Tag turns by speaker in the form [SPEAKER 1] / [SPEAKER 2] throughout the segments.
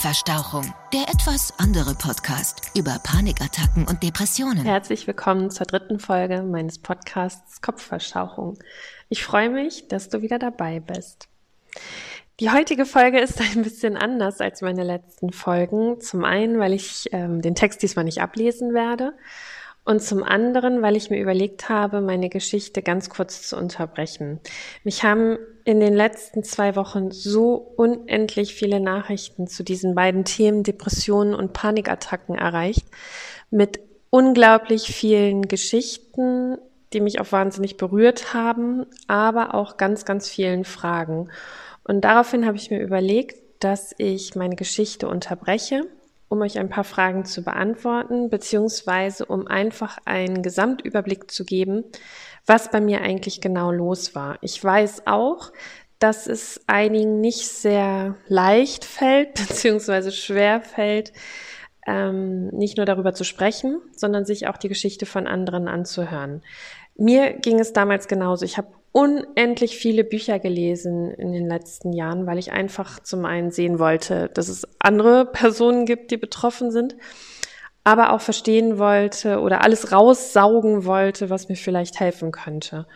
[SPEAKER 1] Kopfverstauchung, der etwas andere Podcast über Panikattacken und Depressionen.
[SPEAKER 2] Herzlich willkommen zur dritten Folge meines Podcasts Kopfverstauchung. Ich freue mich, dass du wieder dabei bist. Die heutige Folge ist ein bisschen anders als meine letzten Folgen. Zum einen, weil ich ähm, den Text diesmal nicht ablesen werde und zum anderen, weil ich mir überlegt habe, meine Geschichte ganz kurz zu unterbrechen. Mich haben in den letzten zwei Wochen so unendlich viele Nachrichten zu diesen beiden Themen Depressionen und Panikattacken erreicht, mit unglaublich vielen Geschichten, die mich auch wahnsinnig berührt haben, aber auch ganz, ganz vielen Fragen. Und daraufhin habe ich mir überlegt, dass ich meine Geschichte unterbreche um euch ein paar Fragen zu beantworten, beziehungsweise um einfach einen Gesamtüberblick zu geben, was bei mir eigentlich genau los war. Ich weiß auch, dass es einigen nicht sehr leicht fällt, beziehungsweise schwer fällt, ähm, nicht nur darüber zu sprechen, sondern sich auch die Geschichte von anderen anzuhören. Mir ging es damals genauso. Ich habe unendlich viele Bücher gelesen in den letzten Jahren, weil ich einfach zum einen sehen wollte, dass es andere Personen gibt, die betroffen sind, aber auch verstehen wollte oder alles raussaugen wollte, was mir vielleicht helfen könnte.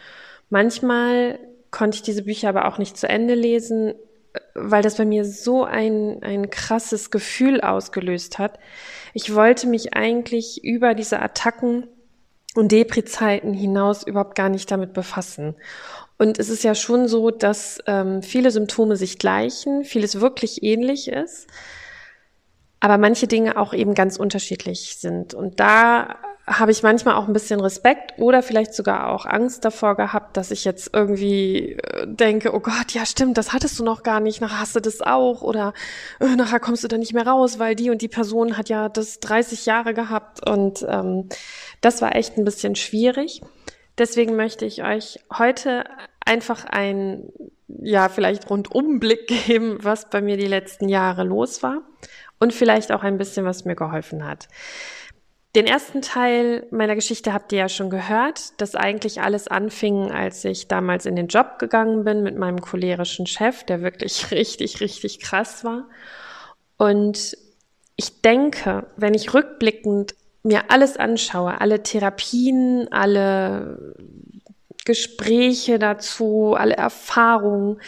[SPEAKER 2] Manchmal konnte ich diese Bücher aber auch nicht zu Ende lesen, weil das bei mir so ein, ein krasses Gefühl ausgelöst hat. Ich wollte mich eigentlich über diese Attacken und Depri-Zeiten hinaus überhaupt gar nicht damit befassen. Und es ist ja schon so, dass ähm, viele Symptome sich gleichen, vieles wirklich ähnlich ist, aber manche Dinge auch eben ganz unterschiedlich sind. Und da habe ich manchmal auch ein bisschen Respekt oder vielleicht sogar auch Angst davor gehabt, dass ich jetzt irgendwie äh, denke, oh Gott, ja stimmt, das hattest du noch gar nicht, nachher hast du das auch oder äh, nachher kommst du da nicht mehr raus, weil die und die Person hat ja das 30 Jahre gehabt und ähm, das war echt ein bisschen schwierig. Deswegen möchte ich euch heute einfach ein, ja, vielleicht Rundumblick geben, was bei mir die letzten Jahre los war und vielleicht auch ein bisschen, was mir geholfen hat. Den ersten Teil meiner Geschichte habt ihr ja schon gehört, dass eigentlich alles anfing, als ich damals in den Job gegangen bin mit meinem cholerischen Chef, der wirklich richtig, richtig krass war. Und ich denke, wenn ich rückblickend mir alles anschaue, alle Therapien, alle Gespräche dazu, alle Erfahrungen,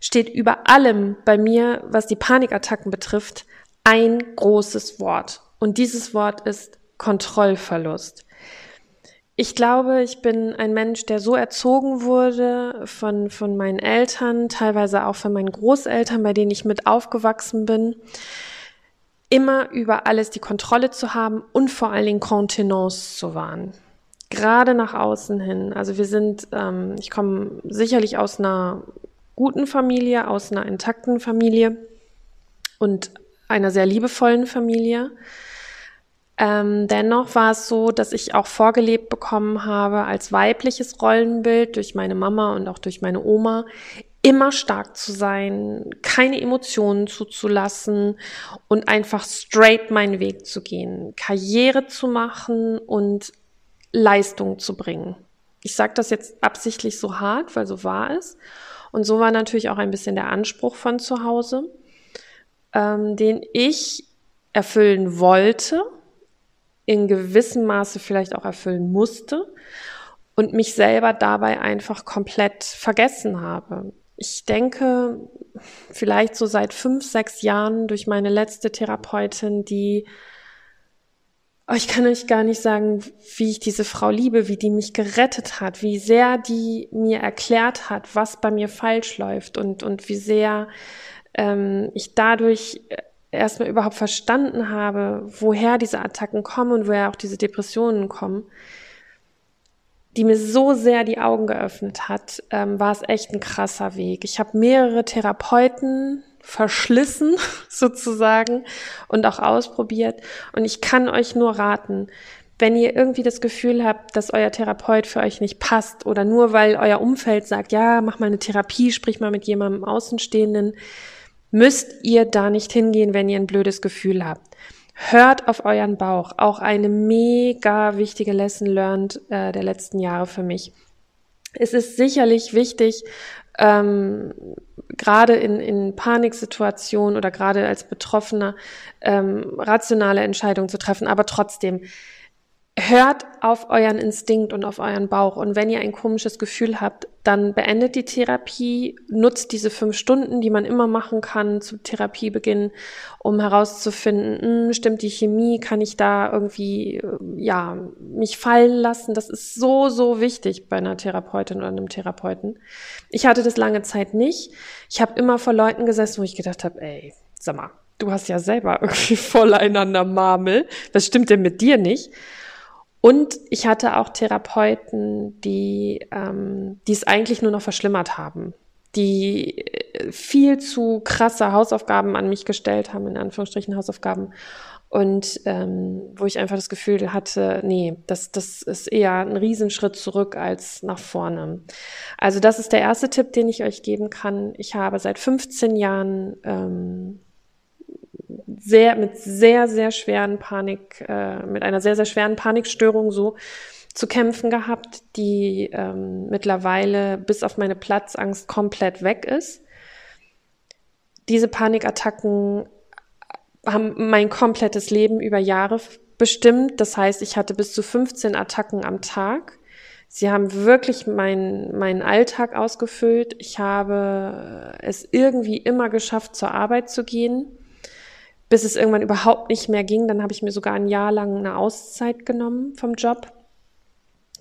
[SPEAKER 2] steht über allem bei mir, was die Panikattacken betrifft, ein großes Wort. Und dieses Wort ist Kontrollverlust. Ich glaube, ich bin ein Mensch, der so erzogen wurde von, von meinen Eltern, teilweise auch von meinen Großeltern, bei denen ich mit aufgewachsen bin, immer über alles die Kontrolle zu haben und vor allen Dingen Kontenance zu wahren. Gerade nach außen hin. Also wir sind, ähm, ich komme sicherlich aus einer guten Familie, aus einer intakten Familie und einer sehr liebevollen Familie. Ähm, dennoch war es so, dass ich auch vorgelebt bekommen habe als weibliches Rollenbild durch meine Mama und auch durch meine Oma, immer stark zu sein, keine Emotionen zuzulassen und einfach straight meinen Weg zu gehen, Karriere zu machen und Leistung zu bringen. Ich sage das jetzt absichtlich so hart, weil so war es. Und so war natürlich auch ein bisschen der Anspruch von zu Hause, ähm, den ich erfüllen wollte in gewissem Maße vielleicht auch erfüllen musste und mich selber dabei einfach komplett vergessen habe. Ich denke, vielleicht so seit fünf, sechs Jahren durch meine letzte Therapeutin, die oh, ich kann euch gar nicht sagen, wie ich diese Frau liebe, wie die mich gerettet hat, wie sehr die mir erklärt hat, was bei mir falsch läuft und, und wie sehr ähm, ich dadurch erstmal überhaupt verstanden habe, woher diese Attacken kommen und woher auch diese Depressionen kommen, die mir so sehr die Augen geöffnet hat, ähm, war es echt ein krasser Weg. Ich habe mehrere Therapeuten verschlissen sozusagen und auch ausprobiert. Und ich kann euch nur raten, wenn ihr irgendwie das Gefühl habt, dass euer Therapeut für euch nicht passt oder nur weil euer Umfeld sagt, ja, mach mal eine Therapie, sprich mal mit jemandem Außenstehenden, müsst ihr da nicht hingehen, wenn ihr ein blödes Gefühl habt. Hört auf euren Bauch. Auch eine mega wichtige Lesson learned äh, der letzten Jahre für mich. Es ist sicherlich wichtig, ähm, gerade in, in Paniksituationen oder gerade als Betroffener ähm, rationale Entscheidungen zu treffen, aber trotzdem hört auf euren Instinkt und auf euren Bauch. Und wenn ihr ein komisches Gefühl habt, dann beendet die Therapie, nutzt diese fünf Stunden, die man immer machen kann zu Therapiebeginn, um herauszufinden, mh, hm, stimmt die Chemie, kann ich da irgendwie, äh, ja, mich fallen lassen. Das ist so, so wichtig bei einer Therapeutin oder einem Therapeuten. Ich hatte das lange Zeit nicht. Ich habe immer vor Leuten gesessen, wo ich gedacht habe, ey, sag mal, du hast ja selber irgendwie voll einander Marmel. Was stimmt denn mit dir nicht? Und ich hatte auch Therapeuten, die ähm, die es eigentlich nur noch verschlimmert haben, die äh, viel zu krasse Hausaufgaben an mich gestellt haben, in Anführungsstrichen Hausaufgaben. Und ähm, wo ich einfach das Gefühl hatte, nee, das, das ist eher ein Riesenschritt zurück als nach vorne. Also das ist der erste Tipp, den ich euch geben kann. Ich habe seit 15 Jahren ähm, sehr, mit sehr, sehr schweren Panik, äh, mit einer sehr, sehr schweren Panikstörung so zu kämpfen gehabt, die ähm, mittlerweile bis auf meine Platzangst komplett weg ist. Diese Panikattacken haben mein komplettes Leben über Jahre bestimmt. Das heißt, ich hatte bis zu 15 Attacken am Tag. Sie haben wirklich meinen meinen Alltag ausgefüllt. Ich habe es irgendwie immer geschafft, zur Arbeit zu gehen bis es irgendwann überhaupt nicht mehr ging. Dann habe ich mir sogar ein Jahr lang eine Auszeit genommen vom Job.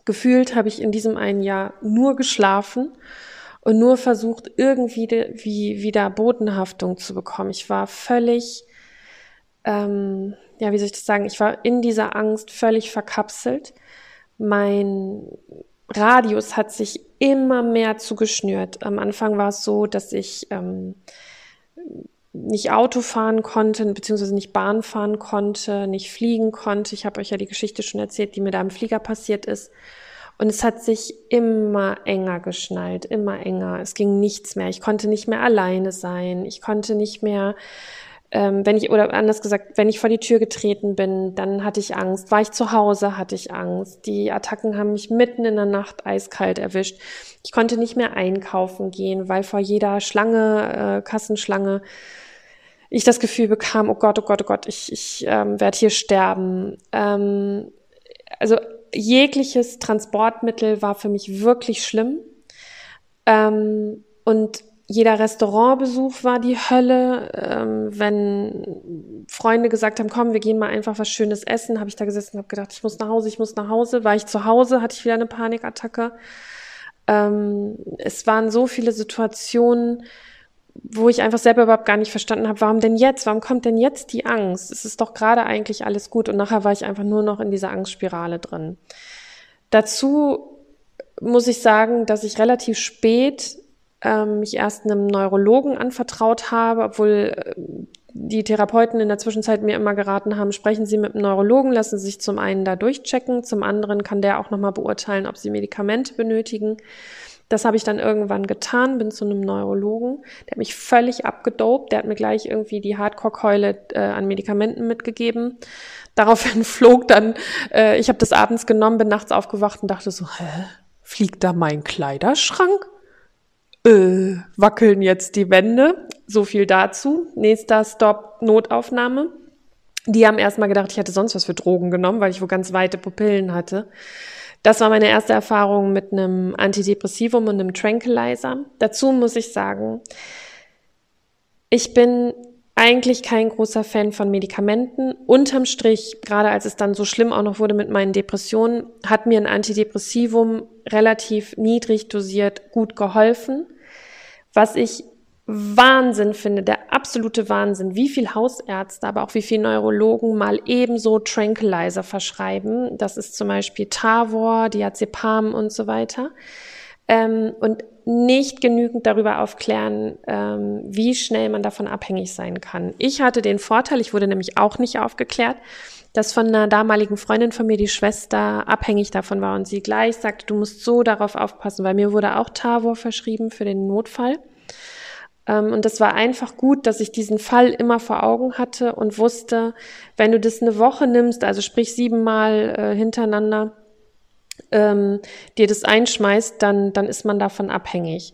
[SPEAKER 2] Gefühlt habe ich in diesem einen Jahr nur geschlafen und nur versucht, irgendwie wie, wieder Bodenhaftung zu bekommen. Ich war völlig, ähm, ja, wie soll ich das sagen? Ich war in dieser Angst völlig verkapselt. Mein Radius hat sich immer mehr zugeschnürt. Am Anfang war es so, dass ich ähm, nicht Auto fahren konnte, beziehungsweise nicht Bahn fahren konnte, nicht fliegen konnte. Ich habe euch ja die Geschichte schon erzählt, die mir da im Flieger passiert ist. Und es hat sich immer enger geschnallt, immer enger. Es ging nichts mehr. Ich konnte nicht mehr alleine sein. Ich konnte nicht mehr, ähm, wenn ich, oder anders gesagt, wenn ich vor die Tür getreten bin, dann hatte ich Angst. War ich zu Hause, hatte ich Angst. Die Attacken haben mich mitten in der Nacht eiskalt erwischt. Ich konnte nicht mehr einkaufen gehen, weil vor jeder Schlange, äh, Kassenschlange, ich das Gefühl bekam, oh Gott, oh Gott, oh Gott, ich, ich ähm, werde hier sterben. Ähm, also jegliches Transportmittel war für mich wirklich schlimm. Ähm, und jeder Restaurantbesuch war die Hölle. Ähm, wenn Freunde gesagt haben, komm, wir gehen mal einfach was Schönes essen, habe ich da gesessen und habe gedacht, ich muss nach Hause, ich muss nach Hause. War ich zu Hause, hatte ich wieder eine Panikattacke. Ähm, es waren so viele Situationen, wo ich einfach selber überhaupt gar nicht verstanden habe, warum denn jetzt? Warum kommt denn jetzt die Angst? Es ist doch gerade eigentlich alles gut. Und nachher war ich einfach nur noch in dieser Angstspirale drin. Dazu muss ich sagen, dass ich relativ spät ähm, mich erst einem Neurologen anvertraut habe, obwohl äh, die Therapeuten in der Zwischenzeit mir immer geraten haben, sprechen Sie mit einem Neurologen, lassen Sie sich zum einen da durchchecken, zum anderen kann der auch nochmal beurteilen, ob Sie Medikamente benötigen. Das habe ich dann irgendwann getan, bin zu einem Neurologen, der hat mich völlig abgedopt, der hat mir gleich irgendwie die Hardcore-Keule äh, an Medikamenten mitgegeben. Daraufhin flog dann, äh, ich habe das abends genommen, bin nachts aufgewacht und dachte so, hä, fliegt da mein Kleiderschrank? Äh, wackeln jetzt die Wände? So viel dazu. Nächster Stop, Notaufnahme. Die haben erstmal gedacht, ich hätte sonst was für Drogen genommen, weil ich wohl ganz weite Pupillen hatte. Das war meine erste Erfahrung mit einem Antidepressivum und einem Tranquilizer. Dazu muss ich sagen, ich bin eigentlich kein großer Fan von Medikamenten. Unterm Strich, gerade als es dann so schlimm auch noch wurde mit meinen Depressionen, hat mir ein Antidepressivum relativ niedrig dosiert gut geholfen. Was ich Wahnsinn finde, der absolute Wahnsinn, wie viel Hausärzte, aber auch wie viel Neurologen mal ebenso Tranquilizer verschreiben. Das ist zum Beispiel Tavor, Diazepam und so weiter. Ähm, und nicht genügend darüber aufklären, ähm, wie schnell man davon abhängig sein kann. Ich hatte den Vorteil, ich wurde nämlich auch nicht aufgeklärt, dass von einer damaligen Freundin von mir die Schwester abhängig davon war und sie gleich sagte, du musst so darauf aufpassen, weil mir wurde auch Tavor verschrieben für den Notfall. Ähm, und das war einfach gut, dass ich diesen Fall immer vor Augen hatte und wusste, wenn du das eine Woche nimmst, also sprich siebenmal äh, hintereinander, ähm, dir das einschmeißt, dann, dann ist man davon abhängig.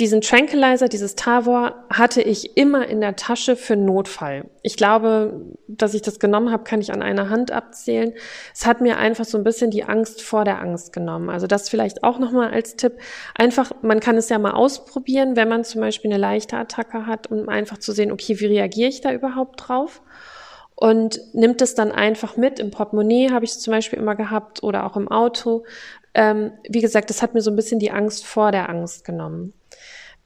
[SPEAKER 2] Diesen Tranquilizer, dieses Tavor hatte ich immer in der Tasche für Notfall. Ich glaube, dass ich das genommen habe, kann ich an einer Hand abzählen. Es hat mir einfach so ein bisschen die Angst vor der Angst genommen. Also das vielleicht auch nochmal als Tipp. Einfach, man kann es ja mal ausprobieren, wenn man zum Beispiel eine leichte Attacke hat, um einfach zu sehen, okay, wie reagiere ich da überhaupt drauf? Und nimmt es dann einfach mit. Im Portemonnaie habe ich es zum Beispiel immer gehabt oder auch im Auto. Ähm, wie gesagt, das hat mir so ein bisschen die Angst vor der Angst genommen.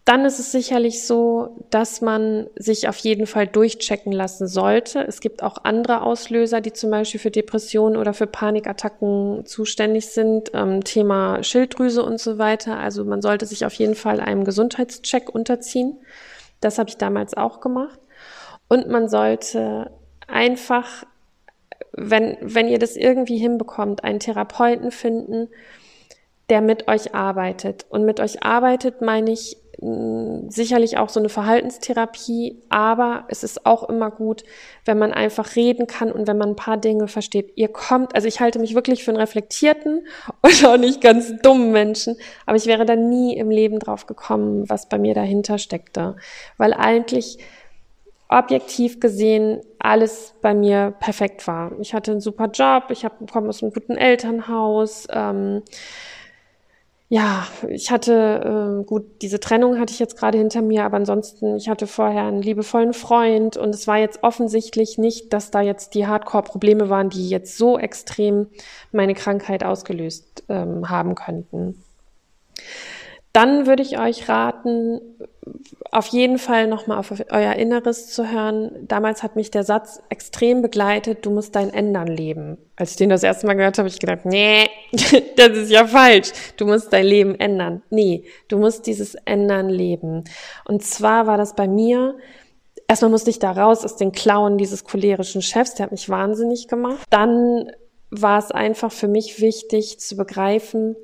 [SPEAKER 2] Dann ist es sicherlich so, dass man sich auf jeden Fall durchchecken lassen sollte. Es gibt auch andere Auslöser, die zum Beispiel für Depressionen oder für Panikattacken zuständig sind. Ähm, Thema Schilddrüse und so weiter. Also man sollte sich auf jeden Fall einem Gesundheitscheck unterziehen. Das habe ich damals auch gemacht. Und man sollte einfach, wenn, wenn ihr das irgendwie hinbekommt, einen Therapeuten finden, der mit euch arbeitet. Und mit euch arbeitet meine ich sicherlich auch so eine Verhaltenstherapie, aber es ist auch immer gut, wenn man einfach reden kann und wenn man ein paar Dinge versteht. Ihr kommt, also ich halte mich wirklich für einen reflektierten und auch nicht ganz dummen Menschen, aber ich wäre da nie im Leben drauf gekommen, was bei mir dahinter steckte, weil eigentlich objektiv gesehen alles bei mir perfekt war. Ich hatte einen super Job, ich komme aus einem guten Elternhaus. Ähm, ja, ich hatte, äh, gut, diese Trennung hatte ich jetzt gerade hinter mir, aber ansonsten, ich hatte vorher einen liebevollen Freund und es war jetzt offensichtlich nicht, dass da jetzt die Hardcore-Probleme waren, die jetzt so extrem meine Krankheit ausgelöst ähm, haben könnten. Dann würde ich euch raten, auf jeden Fall nochmal auf euer Inneres zu hören. Damals hat mich der Satz extrem begleitet, du musst dein Ändern leben. Als ich den das erste Mal gehört habe, habe ich gedacht, nee, das ist ja falsch. Du musst dein Leben ändern. Nee, du musst dieses Ändern leben. Und zwar war das bei mir, erstmal musste ich da raus aus den Klauen dieses cholerischen Chefs, der hat mich wahnsinnig gemacht. Dann war es einfach für mich wichtig zu begreifen,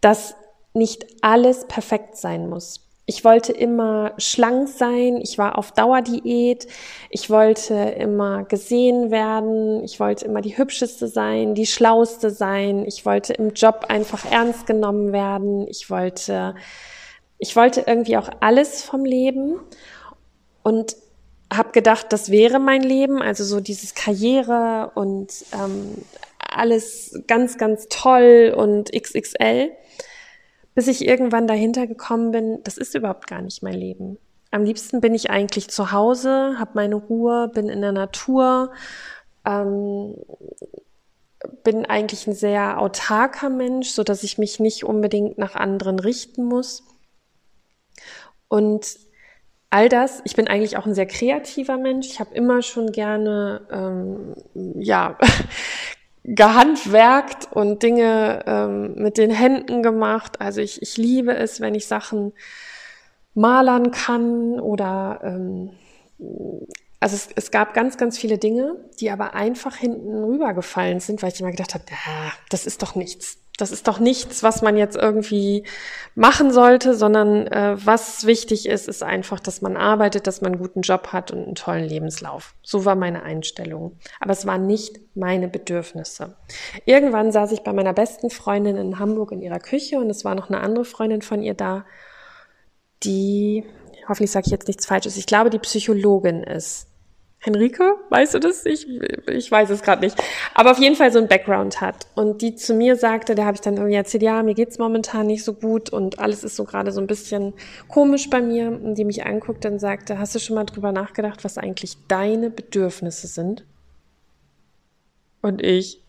[SPEAKER 2] dass nicht alles perfekt sein muss. Ich wollte immer schlank sein, ich war auf Dauerdiät, ich wollte immer gesehen werden, ich wollte immer die hübscheste sein, die schlauste sein, ich wollte im Job einfach ernst genommen werden, ich wollte, ich wollte irgendwie auch alles vom Leben und habe gedacht, das wäre mein Leben, also so dieses Karriere und ähm, alles ganz, ganz toll und XXL bis ich irgendwann dahinter gekommen bin, das ist überhaupt gar nicht mein Leben. Am liebsten bin ich eigentlich zu Hause, habe meine Ruhe, bin in der Natur, ähm, bin eigentlich ein sehr autarker Mensch, so dass ich mich nicht unbedingt nach anderen richten muss. Und all das, ich bin eigentlich auch ein sehr kreativer Mensch. Ich habe immer schon gerne, ähm, ja, gehandwerkt und Dinge ähm, mit den Händen gemacht. Also ich, ich liebe es, wenn ich Sachen malern kann oder ähm, also es, es gab ganz, ganz viele Dinge, die aber einfach hinten rübergefallen sind, weil ich immer gedacht habe, ah, das ist doch nichts. Das ist doch nichts, was man jetzt irgendwie machen sollte, sondern äh, was wichtig ist, ist einfach, dass man arbeitet, dass man einen guten Job hat und einen tollen Lebenslauf. So war meine Einstellung. Aber es waren nicht meine Bedürfnisse. Irgendwann saß ich bei meiner besten Freundin in Hamburg in ihrer Küche und es war noch eine andere Freundin von ihr da, die, hoffentlich sage ich jetzt nichts Falsches, ich glaube, die Psychologin ist. Henrike, weißt du das? Ich, ich weiß es gerade nicht. Aber auf jeden Fall so ein Background hat. Und die zu mir sagte, da habe ich dann irgendwie erzählt, ja, mir geht's momentan nicht so gut und alles ist so gerade so ein bisschen komisch bei mir. Und die mich anguckt und sagte, hast du schon mal drüber nachgedacht, was eigentlich deine Bedürfnisse sind? Und ich,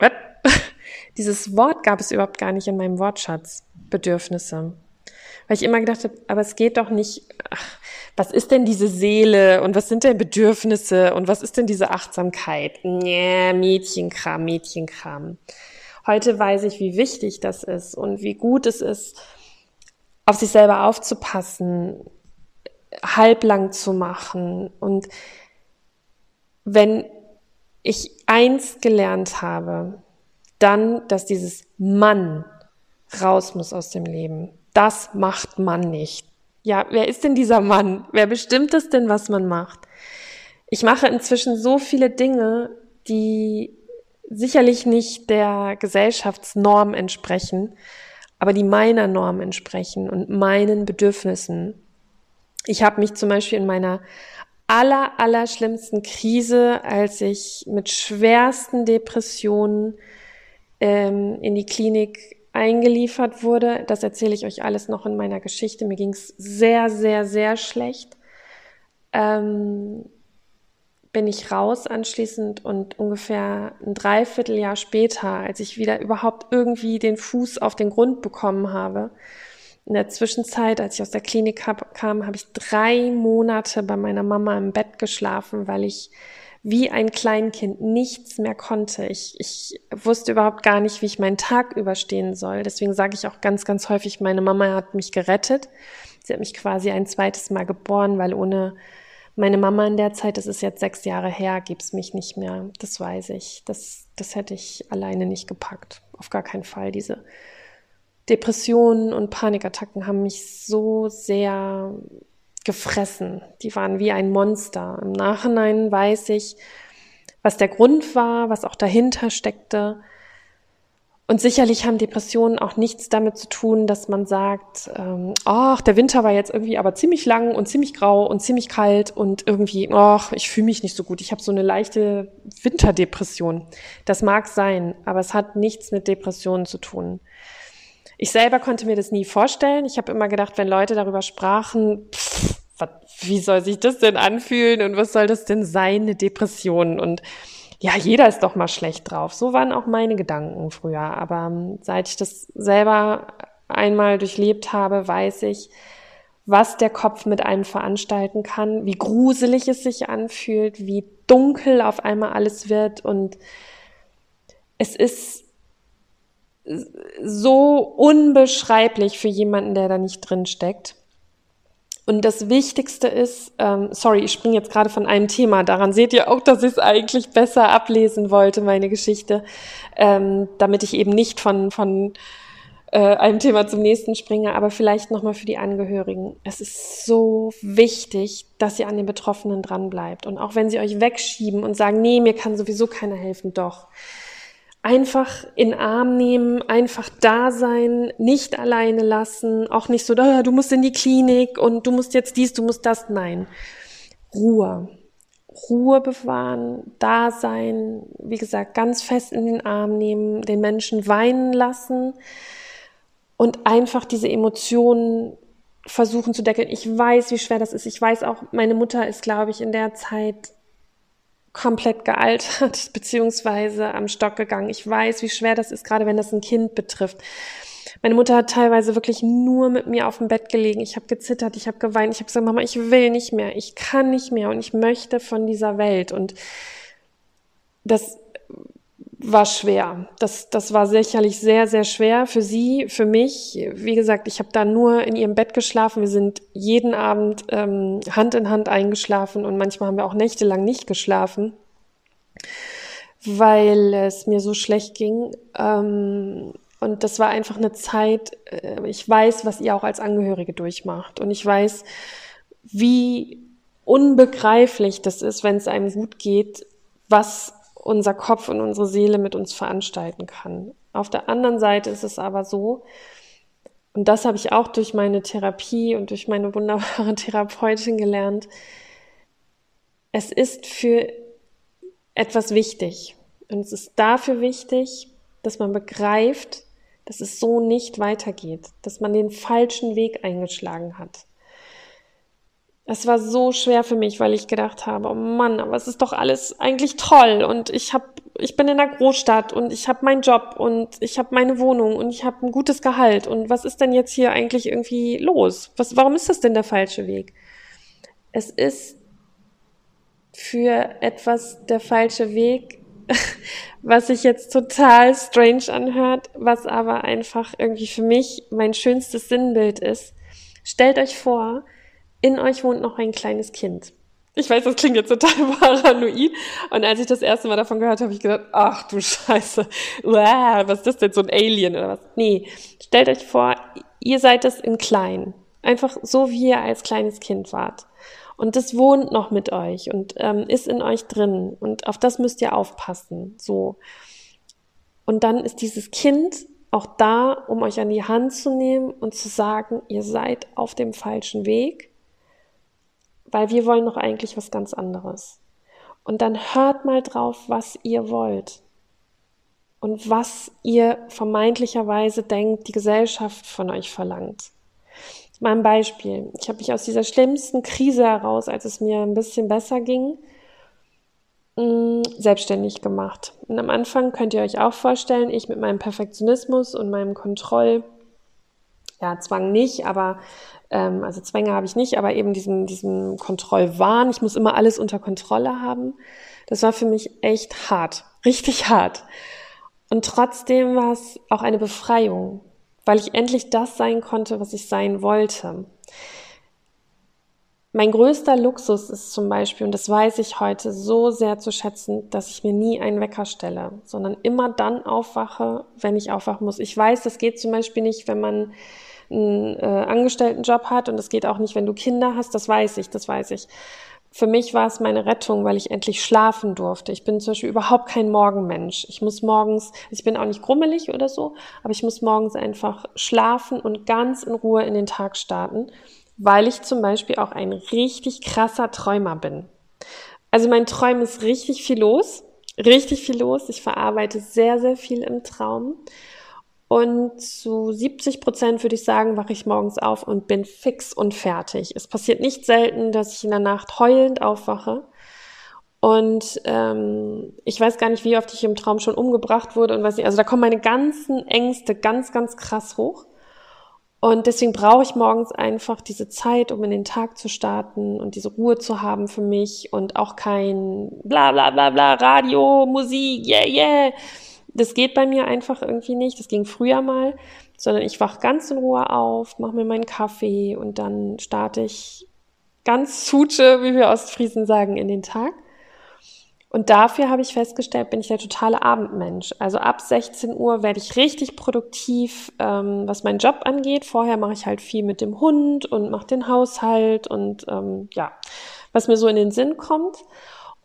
[SPEAKER 2] was? Dieses Wort gab es überhaupt gar nicht in meinem Wortschatz. Bedürfnisse. Weil ich immer gedacht habe, aber es geht doch nicht, ach, was ist denn diese Seele und was sind denn Bedürfnisse und was ist denn diese Achtsamkeit? Nee, Mädchenkram, Mädchenkram. Heute weiß ich, wie wichtig das ist und wie gut es ist, auf sich selber aufzupassen, halblang zu machen. Und wenn ich eins gelernt habe, dann, dass dieses Mann raus muss aus dem Leben. Das macht man nicht. Ja, wer ist denn dieser Mann? Wer bestimmt es denn, was man macht? Ich mache inzwischen so viele Dinge, die sicherlich nicht der Gesellschaftsnorm entsprechen. aber die meiner Norm entsprechen und meinen Bedürfnissen. Ich habe mich zum Beispiel in meiner aller, aller schlimmsten Krise, als ich mit schwersten Depressionen ähm, in die Klinik eingeliefert wurde. Das erzähle ich euch alles noch in meiner Geschichte. Mir ging es sehr, sehr, sehr schlecht. Ähm, bin ich raus anschließend und ungefähr ein Dreivierteljahr später, als ich wieder überhaupt irgendwie den Fuß auf den Grund bekommen habe, in der Zwischenzeit, als ich aus der Klinik kam, habe ich drei Monate bei meiner Mama im Bett geschlafen, weil ich wie ein Kleinkind nichts mehr konnte. Ich, ich wusste überhaupt gar nicht, wie ich meinen Tag überstehen soll. Deswegen sage ich auch ganz, ganz häufig, meine Mama hat mich gerettet. Sie hat mich quasi ein zweites Mal geboren, weil ohne meine Mama in der Zeit, das ist jetzt sechs Jahre her, gibt's mich nicht mehr. Das weiß ich. Das, das hätte ich alleine nicht gepackt. Auf gar keinen Fall. Diese Depressionen und Panikattacken haben mich so sehr gefressen. Die waren wie ein Monster. Im Nachhinein weiß ich, was der Grund war, was auch dahinter steckte. Und sicherlich haben Depressionen auch nichts damit zu tun, dass man sagt, ähm, ach, der Winter war jetzt irgendwie aber ziemlich lang und ziemlich grau und ziemlich kalt und irgendwie, ach, ich fühle mich nicht so gut. Ich habe so eine leichte Winterdepression. Das mag sein, aber es hat nichts mit Depressionen zu tun. Ich selber konnte mir das nie vorstellen. Ich habe immer gedacht, wenn Leute darüber sprachen, pff, wie soll sich das denn anfühlen und was soll das denn sein, eine Depression? Und ja, jeder ist doch mal schlecht drauf. So waren auch meine Gedanken früher. Aber ähm, seit ich das selber einmal durchlebt habe, weiß ich, was der Kopf mit einem veranstalten kann, wie gruselig es sich anfühlt, wie dunkel auf einmal alles wird und es ist so unbeschreiblich für jemanden, der da nicht drin steckt. Und das Wichtigste ist, ähm, sorry, ich springe jetzt gerade von einem Thema. Daran seht ihr auch, dass ich es eigentlich besser ablesen wollte, meine Geschichte, ähm, damit ich eben nicht von von äh, einem Thema zum nächsten springe. Aber vielleicht noch mal für die Angehörigen: Es ist so wichtig, dass ihr an den Betroffenen dran bleibt und auch wenn sie euch wegschieben und sagen, nee, mir kann sowieso keiner helfen, doch einfach in Arm nehmen, einfach da sein, nicht alleine lassen, auch nicht so, ah, du musst in die Klinik und du musst jetzt dies, du musst das. Nein. Ruhe. Ruhe bewahren, da sein, wie gesagt, ganz fest in den Arm nehmen, den Menschen weinen lassen und einfach diese Emotionen versuchen zu deckeln. Ich weiß, wie schwer das ist. Ich weiß auch, meine Mutter ist, glaube ich, in der Zeit komplett gealtert beziehungsweise am Stock gegangen. Ich weiß, wie schwer das ist, gerade wenn das ein Kind betrifft. Meine Mutter hat teilweise wirklich nur mit mir auf dem Bett gelegen. Ich habe gezittert, ich habe geweint, ich habe gesagt, Mama, ich will nicht mehr, ich kann nicht mehr und ich möchte von dieser Welt. Und das war schwer. Das, das war sicherlich sehr, sehr schwer für sie, für mich. Wie gesagt, ich habe da nur in ihrem Bett geschlafen. Wir sind jeden Abend ähm, Hand in Hand eingeschlafen und manchmal haben wir auch nächtelang nicht geschlafen, weil es mir so schlecht ging. Ähm, und das war einfach eine Zeit, äh, ich weiß, was ihr auch als Angehörige durchmacht. Und ich weiß, wie unbegreiflich das ist, wenn es einem gut geht, was unser Kopf und unsere Seele mit uns veranstalten kann. Auf der anderen Seite ist es aber so, und das habe ich auch durch meine Therapie und durch meine wunderbare Therapeutin gelernt, es ist für etwas wichtig. Und es ist dafür wichtig, dass man begreift, dass es so nicht weitergeht, dass man den falschen Weg eingeschlagen hat. Es war so schwer für mich, weil ich gedacht habe, oh Mann, aber es ist doch alles eigentlich toll und ich habe ich bin in der Großstadt und ich habe meinen Job und ich habe meine Wohnung und ich habe ein gutes Gehalt und was ist denn jetzt hier eigentlich irgendwie los? Was warum ist das denn der falsche Weg? Es ist für etwas der falsche Weg, was sich jetzt total strange anhört, was aber einfach irgendwie für mich mein schönstes Sinnbild ist. Stellt euch vor, in euch wohnt noch ein kleines Kind. Ich weiß, das klingt jetzt total paranoid. Und als ich das erste Mal davon gehört habe, habe ich gedacht, ach du Scheiße, Uah, was ist das denn, so ein Alien oder was? Nee, stellt euch vor, ihr seid es in klein. Einfach so, wie ihr als kleines Kind wart. Und das wohnt noch mit euch und ähm, ist in euch drin. Und auf das müsst ihr aufpassen. So. Und dann ist dieses Kind auch da, um euch an die Hand zu nehmen und zu sagen, ihr seid auf dem falschen Weg, weil wir wollen doch eigentlich was ganz anderes. Und dann hört mal drauf, was ihr wollt und was ihr vermeintlicherweise denkt, die Gesellschaft von euch verlangt. Mal ein Beispiel. Ich habe mich aus dieser schlimmsten Krise heraus, als es mir ein bisschen besser ging, mm, selbstständig gemacht. Und am Anfang könnt ihr euch auch vorstellen, ich mit meinem Perfektionismus und meinem Kontroll, ja, Zwang nicht, aber ähm, also Zwänge habe ich nicht, aber eben diesen, diesen Kontrollwahn. Ich muss immer alles unter Kontrolle haben. Das war für mich echt hart, richtig hart. Und trotzdem war es auch eine Befreiung, weil ich endlich das sein konnte, was ich sein wollte. Mein größter Luxus ist zum Beispiel, und das weiß ich heute so sehr zu schätzen, dass ich mir nie einen Wecker stelle, sondern immer dann aufwache, wenn ich aufwachen muss. Ich weiß, das geht zum Beispiel nicht, wenn man einen äh, Angestelltenjob hat und das geht auch nicht, wenn du Kinder hast. Das weiß ich, das weiß ich. Für mich war es meine Rettung, weil ich endlich schlafen durfte. Ich bin zum Beispiel überhaupt kein Morgenmensch. Ich muss morgens, ich bin auch nicht grummelig oder so, aber ich muss morgens einfach schlafen und ganz in Ruhe in den Tag starten, weil ich zum Beispiel auch ein richtig krasser Träumer bin. Also mein Träumen ist richtig viel los, richtig viel los. Ich verarbeite sehr, sehr viel im Traum. Und zu 70 Prozent würde ich sagen, wache ich morgens auf und bin fix und fertig. Es passiert nicht selten, dass ich in der Nacht heulend aufwache. Und ähm, ich weiß gar nicht, wie oft ich im Traum schon umgebracht wurde und weiß nicht. Also da kommen meine ganzen Ängste ganz, ganz krass hoch. Und deswegen brauche ich morgens einfach diese Zeit, um in den Tag zu starten und diese Ruhe zu haben für mich und auch kein bla bla bla bla Radio, Musik, yeah, yeah das geht bei mir einfach irgendwie nicht. Das ging früher mal, sondern ich wach ganz in Ruhe auf, mache mir meinen Kaffee und dann starte ich ganz Suche, wie wir Ostfriesen sagen, in den Tag. Und dafür habe ich festgestellt, bin ich der totale Abendmensch. Also ab 16 Uhr werde ich richtig produktiv, ähm, was meinen Job angeht. Vorher mache ich halt viel mit dem Hund und mache den Haushalt und ähm, ja, was mir so in den Sinn kommt.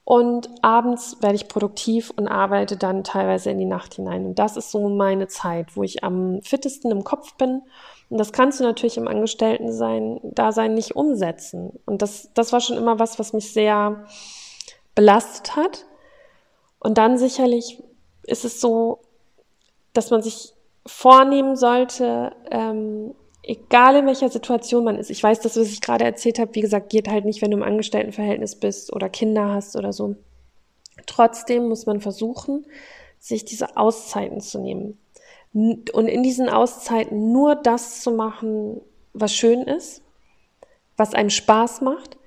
[SPEAKER 2] Und abends werde ich produktiv und arbeite dann teilweise in die Nacht hinein. Und das ist so meine Zeit, wo ich am fittesten im Kopf bin. Und das kannst du natürlich im Angestellten-Sein, Dasein nicht umsetzen. Und das, das war schon immer was, was mich sehr belastet hat. Und dann sicherlich ist es so, dass man sich vornehmen sollte, ähm, egal in welcher Situation man ist. Ich weiß, das, was ich gerade erzählt habe, wie gesagt, geht halt nicht, wenn du im Angestelltenverhältnis bist oder Kinder hast oder so. Trotzdem muss man versuchen, sich diese Auszeiten zu nehmen. Und in diesen Auszeiten nur das zu machen, was schön ist, was einem Spaß macht.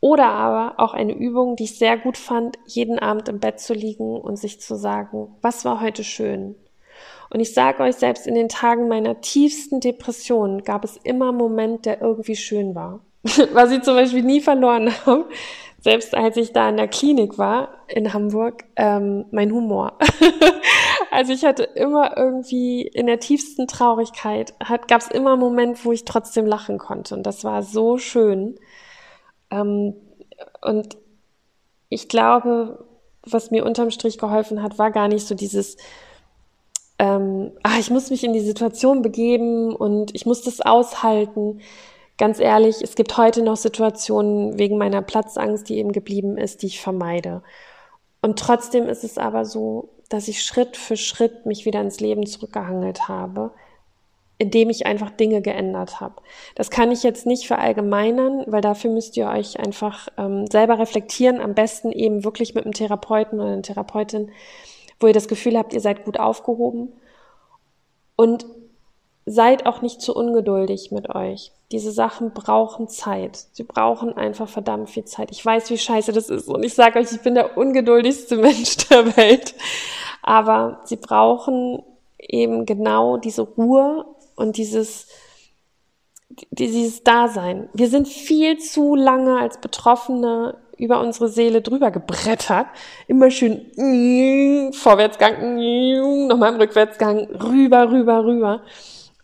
[SPEAKER 2] Oder aber auch eine Übung, die ich sehr gut fand, jeden Abend im Bett zu liegen und sich zu sagen, was war heute schön? Und ich sage euch, selbst in den Tagen meiner tiefsten Depression gab es immer einen Moment, der irgendwie schön war. Was ich zum Beispiel nie verloren habe, selbst als ich da in der Klinik war in Hamburg, ähm, mein Humor. also ich hatte immer irgendwie in der tiefsten Traurigkeit, gab es immer einen Moment, wo ich trotzdem lachen konnte. Und das war so schön. Ähm, und ich glaube, was mir unterm Strich geholfen hat, war gar nicht so dieses ähm, ach, ich muss mich in die Situation begeben und ich muss das aushalten. Ganz ehrlich, es gibt heute noch Situationen wegen meiner Platzangst, die eben geblieben ist, die ich vermeide. Und trotzdem ist es aber so, dass ich Schritt für Schritt mich wieder ins Leben zurückgehangelt habe, indem ich einfach Dinge geändert habe. Das kann ich jetzt nicht verallgemeinern, weil dafür müsst ihr euch einfach ähm, selber reflektieren, am besten eben wirklich mit einem Therapeuten oder einer Therapeutin, wo ihr das Gefühl habt, ihr seid gut aufgehoben. Und seid auch nicht zu ungeduldig mit euch. Diese Sachen brauchen Zeit. Sie brauchen einfach verdammt viel Zeit. Ich weiß, wie scheiße das ist. Und ich sage euch, ich bin der ungeduldigste Mensch der Welt. Aber sie brauchen eben genau diese Ruhe und dieses, dieses Dasein. Wir sind viel zu lange als Betroffene über unsere Seele drüber gebrettert. Immer schön mm, Vorwärtsgang, nochmal im Rückwärtsgang, rüber, rüber, rüber.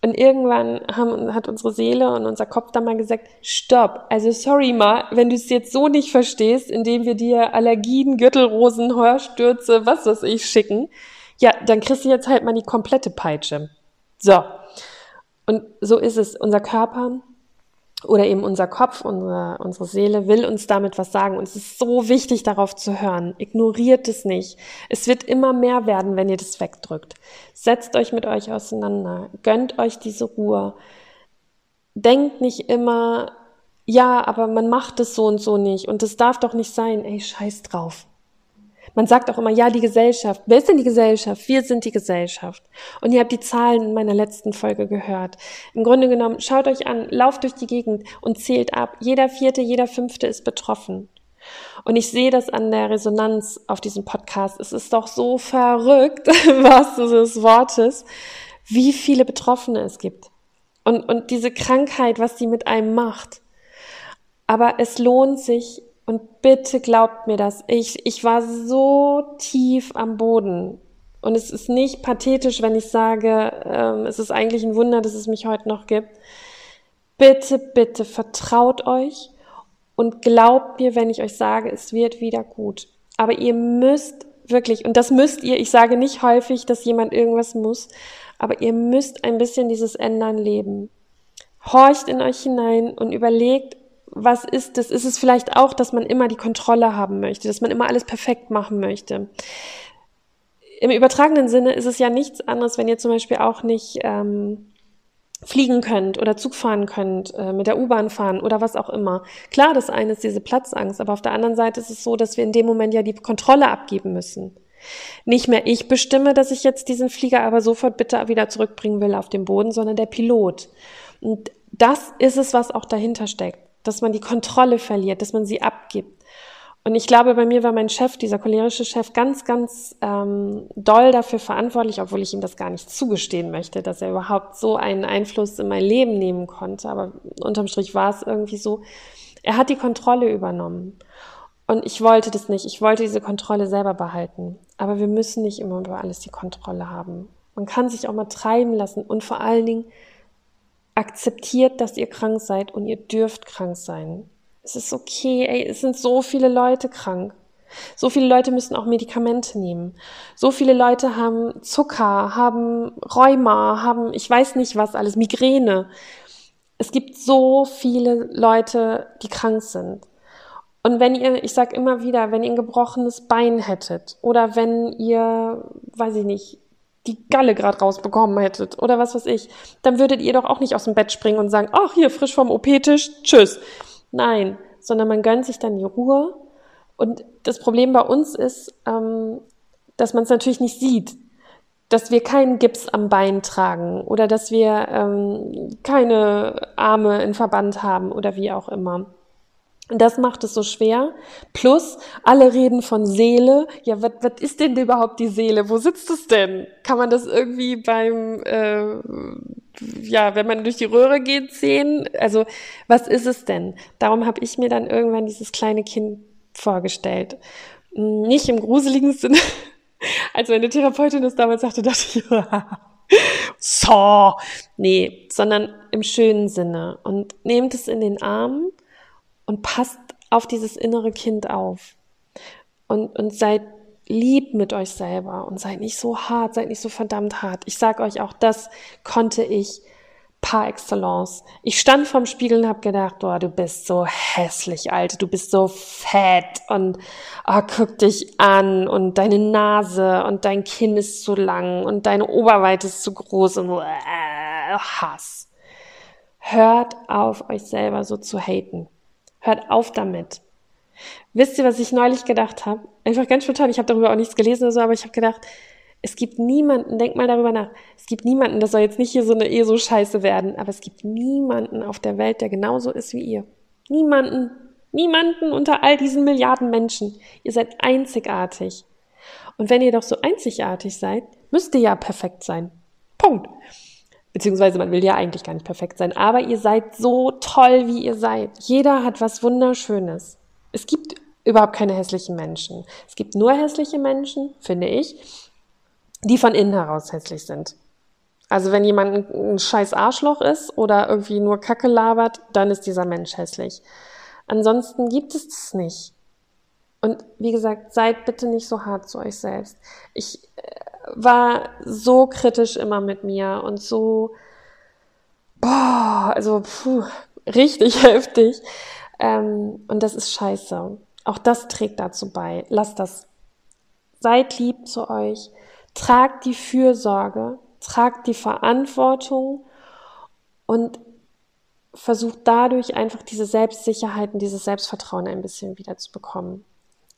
[SPEAKER 2] Und irgendwann haben, hat unsere Seele und unser Kopf dann mal gesagt, stopp, also sorry mal, wenn du es jetzt so nicht verstehst, indem wir dir Allergien, Gürtelrosen, Hörstürze, was weiß ich schicken, ja, dann kriegst du jetzt halt mal die komplette Peitsche. So. Und so ist es. Unser Körper oder eben unser Kopf, unsere, unsere Seele will uns damit was sagen. Und es ist so wichtig, darauf zu hören. Ignoriert es nicht. Es wird immer mehr werden, wenn ihr das wegdrückt. Setzt euch mit euch auseinander. Gönnt euch diese Ruhe. Denkt nicht immer, ja, aber man macht es so und so nicht. Und das darf doch nicht sein. Ey, scheiß drauf. Man sagt auch immer, ja, die Gesellschaft. Wer ist denn die Gesellschaft? Wir sind die Gesellschaft. Und ihr habt die Zahlen in meiner letzten Folge gehört. Im Grunde genommen, schaut euch an, lauft durch die Gegend und zählt ab. Jeder vierte, jeder fünfte ist betroffen. Und ich sehe das an der Resonanz auf diesem Podcast. Es ist doch so verrückt, was des Wortes, wie viele Betroffene es gibt. Und, und diese Krankheit, was die mit einem macht. Aber es lohnt sich, und bitte glaubt mir das. Ich, ich war so tief am Boden. Und es ist nicht pathetisch, wenn ich sage, ähm, es ist eigentlich ein Wunder, dass es mich heute noch gibt. Bitte, bitte vertraut euch und glaubt mir, wenn ich euch sage, es wird wieder gut. Aber ihr müsst wirklich, und das müsst ihr, ich sage nicht häufig, dass jemand irgendwas muss, aber ihr müsst ein bisschen dieses Ändern leben. Horcht in euch hinein und überlegt, was ist das? Ist es vielleicht auch, dass man immer die Kontrolle haben möchte, dass man immer alles perfekt machen möchte? Im übertragenen Sinne ist es ja nichts anderes, wenn ihr zum Beispiel auch nicht ähm, fliegen könnt oder Zug fahren könnt, äh, mit der U-Bahn fahren oder was auch immer. Klar, das eine ist diese Platzangst, aber auf der anderen Seite ist es so, dass wir in dem Moment ja die Kontrolle abgeben müssen. Nicht mehr ich bestimme, dass ich jetzt diesen Flieger aber sofort bitte wieder zurückbringen will auf den Boden, sondern der Pilot. Und das ist es, was auch dahinter steckt dass man die Kontrolle verliert, dass man sie abgibt. Und ich glaube, bei mir war mein Chef, dieser cholerische Chef, ganz, ganz ähm, doll dafür verantwortlich, obwohl ich ihm das gar nicht zugestehen möchte, dass er überhaupt so einen Einfluss in mein Leben nehmen konnte. Aber unterm Strich war es irgendwie so. Er hat die Kontrolle übernommen. Und ich wollte das nicht. Ich wollte diese Kontrolle selber behalten. Aber wir müssen nicht immer über alles die Kontrolle haben. Man kann sich auch mal treiben lassen und vor allen Dingen akzeptiert, dass ihr krank seid und ihr dürft krank sein. Es ist okay, ey, es sind so viele Leute krank. So viele Leute müssen auch Medikamente nehmen. So viele Leute haben Zucker, haben Rheuma, haben ich weiß nicht was alles, Migräne. Es gibt so viele Leute, die krank sind. Und wenn ihr, ich sag immer wieder, wenn ihr ein gebrochenes Bein hättet oder wenn ihr, weiß ich nicht, die Galle gerade rausbekommen hättet oder was weiß ich, dann würdet ihr doch auch nicht aus dem Bett springen und sagen, ach, hier frisch vom OP-Tisch, tschüss. Nein, sondern man gönnt sich dann die Ruhe. Und das Problem bei uns ist, ähm, dass man es natürlich nicht sieht, dass wir keinen Gips am Bein tragen oder dass wir ähm, keine Arme in Verband haben oder wie auch immer. Und das macht es so schwer. Plus, alle reden von Seele. Ja, was ist denn überhaupt die Seele? Wo sitzt es denn? Kann man das irgendwie beim, äh, ja, wenn man durch die Röhre geht, sehen? Also, was ist es denn? Darum habe ich mir dann irgendwann dieses kleine Kind vorgestellt. Nicht im gruseligen Sinne. Als meine Therapeutin das damals sagte, dachte ich, so, nee, sondern im schönen Sinne. Und nehmt es in den Arm und passt auf dieses innere Kind auf. Und, und seid lieb mit euch selber und seid nicht so hart, seid nicht so verdammt hart. Ich sag euch auch, das konnte ich par excellence. Ich stand vorm Spiegel und habe gedacht, oh, du bist so hässlich, Alte, du bist so fett und oh, guck dich an und deine Nase und dein Kinn ist zu lang und deine Oberweite ist zu groß und äh, Hass. Hört auf, euch selber so zu haten. Hört auf damit. Wisst ihr, was ich neulich gedacht habe? Einfach ganz spontan, ich habe darüber auch nichts gelesen oder so, aber ich habe gedacht, es gibt niemanden, denk mal darüber nach, es gibt niemanden, das soll jetzt nicht hier so eine eh so scheiße werden, aber es gibt niemanden auf der Welt, der genauso ist wie ihr. Niemanden, niemanden unter all diesen Milliarden Menschen. Ihr seid einzigartig. Und wenn ihr doch so einzigartig seid, müsst ihr ja perfekt sein. Punkt. Beziehungsweise man will ja eigentlich gar nicht perfekt sein, aber ihr seid so toll, wie ihr seid. Jeder hat was Wunderschönes. Es gibt überhaupt keine hässlichen Menschen. Es gibt nur hässliche Menschen, finde ich, die von innen heraus hässlich sind. Also wenn jemand ein, scheiß Arschloch ist oder irgendwie nur Kacke labert, dann ist dieser Mensch hässlich. Ansonsten gibt es das nicht. Und wie gesagt, seid bitte nicht so hart zu euch selbst. Ich äh, war so kritisch immer mit mir und so, boah, also puh, richtig heftig. Ähm, und das ist scheiße. Auch das trägt dazu bei. Lasst das. Seid lieb zu euch. Tragt die Fürsorge. Tragt die Verantwortung und versucht dadurch einfach diese Selbstsicherheit und dieses Selbstvertrauen ein bisschen wieder zu bekommen.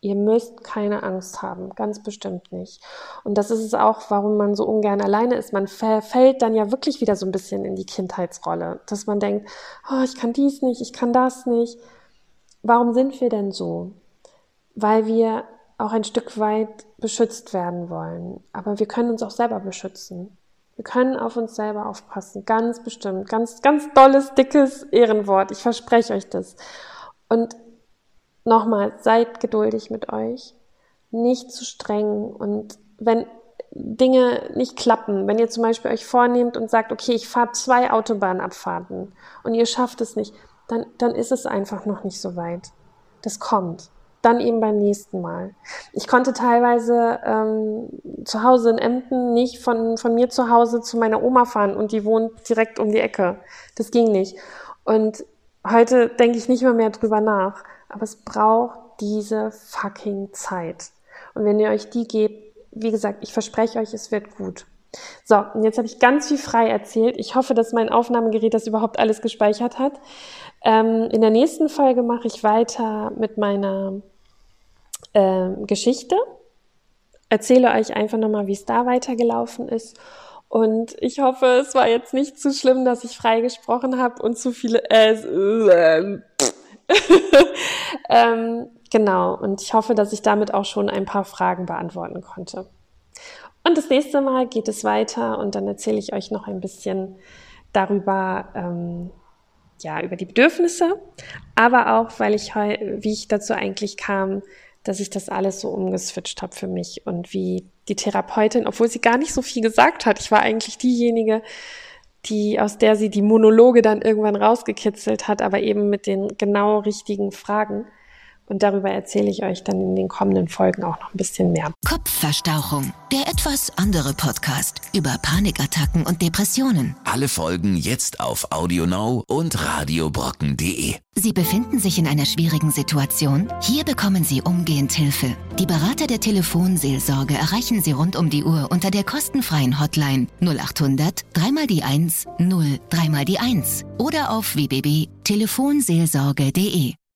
[SPEAKER 2] Ihr müsst keine Angst haben, ganz bestimmt nicht. Und das ist es auch, warum man so ungern alleine ist. Man fällt dann ja wirklich wieder so ein bisschen in die Kindheitsrolle, dass man denkt, oh, ich kann dies nicht, ich kann das nicht. Warum sind wir denn so? Weil wir auch ein Stück weit beschützt werden wollen. Aber wir können uns auch selber beschützen. Wir können auf uns selber aufpassen, ganz bestimmt. Ganz, ganz dolles, dickes Ehrenwort. Ich verspreche euch das. Und nochmal, seid geduldig mit euch. Nicht zu streng. Und wenn Dinge nicht klappen, wenn ihr zum Beispiel euch vornehmt und sagt, okay, ich fahre zwei Autobahnabfahrten und ihr schafft es nicht, dann, dann ist es einfach noch nicht so weit. Das kommt dann eben beim nächsten Mal. Ich konnte teilweise ähm, zu Hause in Emden nicht von, von mir zu Hause zu meiner Oma fahren und die wohnt direkt um die Ecke. Das ging nicht. Und heute denke ich nicht mehr mehr drüber nach. Aber es braucht diese fucking Zeit. Und wenn ihr euch die gebt, wie gesagt, ich verspreche euch, es wird gut. So, und jetzt habe ich ganz viel frei erzählt. Ich hoffe, dass mein Aufnahmegerät das überhaupt alles gespeichert hat. Ähm, in der nächsten Folge mache ich weiter mit meiner äh, Geschichte. Erzähle euch einfach nochmal, wie es da weitergelaufen ist. Und ich hoffe, es war jetzt nicht zu schlimm, dass ich frei gesprochen habe und zu viele äh, ähm, genau, und ich hoffe, dass ich damit auch schon ein paar Fragen beantworten konnte. Und das nächste Mal geht es weiter und dann erzähle ich euch noch ein bisschen darüber, ähm, ja, über die Bedürfnisse, aber auch, weil ich, wie ich dazu eigentlich kam, dass ich das alles so umgeswitcht habe für mich und wie die Therapeutin, obwohl sie gar nicht so viel gesagt hat, ich war eigentlich diejenige, die, aus der sie die Monologe dann irgendwann rausgekitzelt hat, aber eben mit den genau richtigen Fragen. Und darüber erzähle ich euch dann in den kommenden Folgen auch noch ein bisschen mehr.
[SPEAKER 1] Kopfverstauchung, der etwas andere Podcast über Panikattacken und Depressionen.
[SPEAKER 3] Alle Folgen jetzt auf AudioNow und radiobrocken.de.
[SPEAKER 1] Sie befinden sich in einer schwierigen Situation? Hier bekommen Sie umgehend Hilfe. Die Berater der Telefonseelsorge erreichen Sie rund um die Uhr unter der kostenfreien Hotline 0800 3 die 1 0 3 die 1 oder auf www.telefonseelsorge.de.